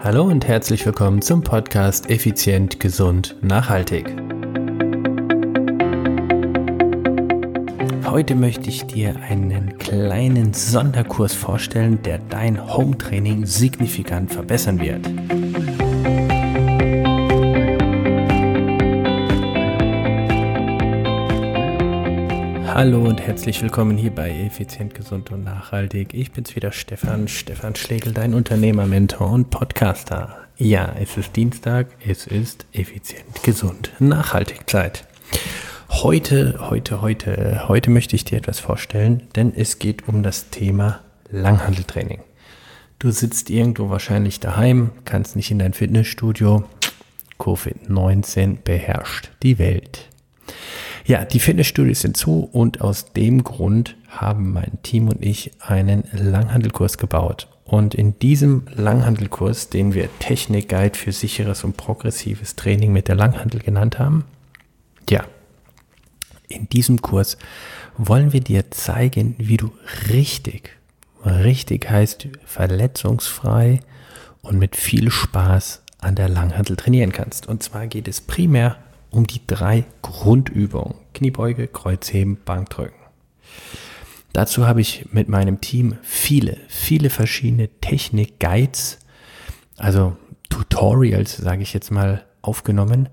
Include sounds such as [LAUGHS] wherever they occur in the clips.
Hallo und herzlich willkommen zum Podcast Effizient, Gesund, Nachhaltig. Heute möchte ich dir einen kleinen Sonderkurs vorstellen, der dein Home-Training signifikant verbessern wird. Hallo und herzlich willkommen hier bei Effizient, Gesund und Nachhaltig. Ich bin's wieder Stefan, Stefan Schlegel, dein Unternehmer, Mentor und Podcaster. Ja, es ist Dienstag, es ist Effizient, Gesund, Nachhaltig Zeit. Heute, heute, heute, heute möchte ich dir etwas vorstellen, denn es geht um das Thema Langhandeltraining. Du sitzt irgendwo wahrscheinlich daheim, kannst nicht in dein Fitnessstudio. Covid-19 beherrscht die Welt. Ja, die Fitnessstudios sind zu und aus dem Grund haben mein Team und ich einen Langhandelkurs gebaut. Und in diesem Langhandelkurs, den wir Technik Guide für sicheres und progressives Training mit der Langhandel genannt haben, ja, in diesem Kurs wollen wir dir zeigen, wie du richtig, richtig heißt verletzungsfrei und mit viel Spaß an der Langhandel trainieren kannst. Und zwar geht es primär um die drei Grundübungen. Kniebeuge, Kreuzheben, Bankdrücken. Dazu habe ich mit meinem Team viele, viele verschiedene Technik-Guides, also Tutorials, sage ich jetzt mal, aufgenommen,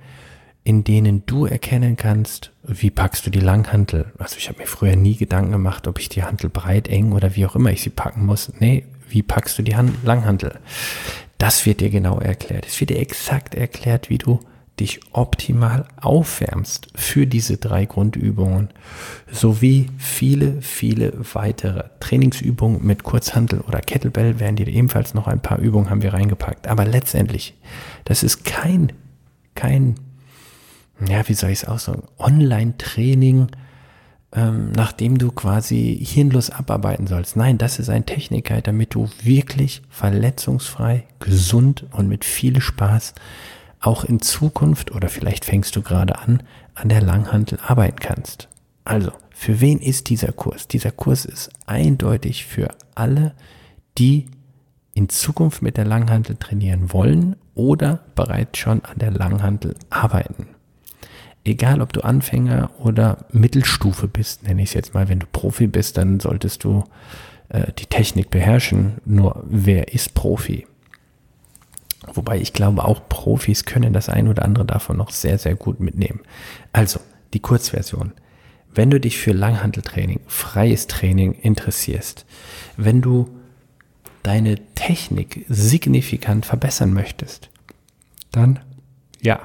in denen du erkennen kannst, wie packst du die Langhantel. Also ich habe mir früher nie Gedanken gemacht, ob ich die Hantel breit, eng oder wie auch immer ich sie packen muss. Nee, wie packst du die Hand Langhantel? Das wird dir genau erklärt. Es wird dir exakt erklärt, wie du dich optimal aufwärmst für diese drei Grundübungen sowie viele, viele weitere Trainingsübungen mit Kurzhantel oder Kettlebell werden dir ebenfalls noch ein paar Übungen haben wir reingepackt. Aber letztendlich, das ist kein, kein, ja, wie soll ich es aussagen, Online-Training, ähm, nachdem du quasi hirnlos abarbeiten sollst. Nein, das ist ein Techniker, damit du wirklich verletzungsfrei, gesund und mit viel Spaß auch in Zukunft oder vielleicht fängst du gerade an, an der Langhantel arbeiten kannst. Also, für wen ist dieser Kurs? Dieser Kurs ist eindeutig für alle, die in Zukunft mit der Langhantel trainieren wollen oder bereits schon an der Langhantel arbeiten. Egal, ob du Anfänger oder Mittelstufe bist, nenne ich es jetzt mal, wenn du Profi bist, dann solltest du äh, die Technik beherrschen. Nur wer ist Profi? Wobei ich glaube, auch Profis können das ein oder andere davon noch sehr, sehr gut mitnehmen. Also, die Kurzversion. Wenn du dich für Langhandeltraining, freies Training interessierst, wenn du deine Technik signifikant verbessern möchtest, dann, ja,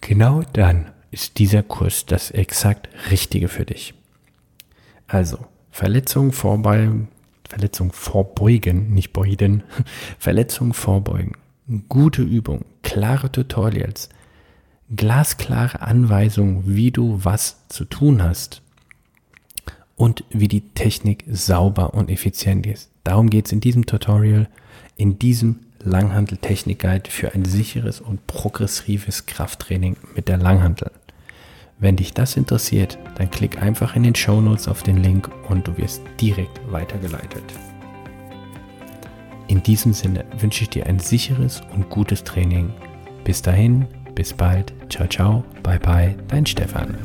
genau dann ist dieser Kurs das exakt Richtige für dich. Also, Verletzungen vorbeugen, Verletzung vorbeugen, nicht beuden, [LAUGHS] Verletzung vorbeugen gute Übung, klare Tutorials, glasklare Anweisungen, wie du was zu tun hast und wie die Technik sauber und effizient ist. Darum geht es in diesem Tutorial, in diesem Langhantel-Technik-Guide für ein sicheres und progressives Krafttraining mit der Langhantel. Wenn dich das interessiert, dann klick einfach in den Show Notes auf den Link und du wirst direkt weitergeleitet. In diesem Sinne wünsche ich dir ein sicheres und gutes Training. Bis dahin, bis bald, ciao, ciao, bye, bye, dein Stefan.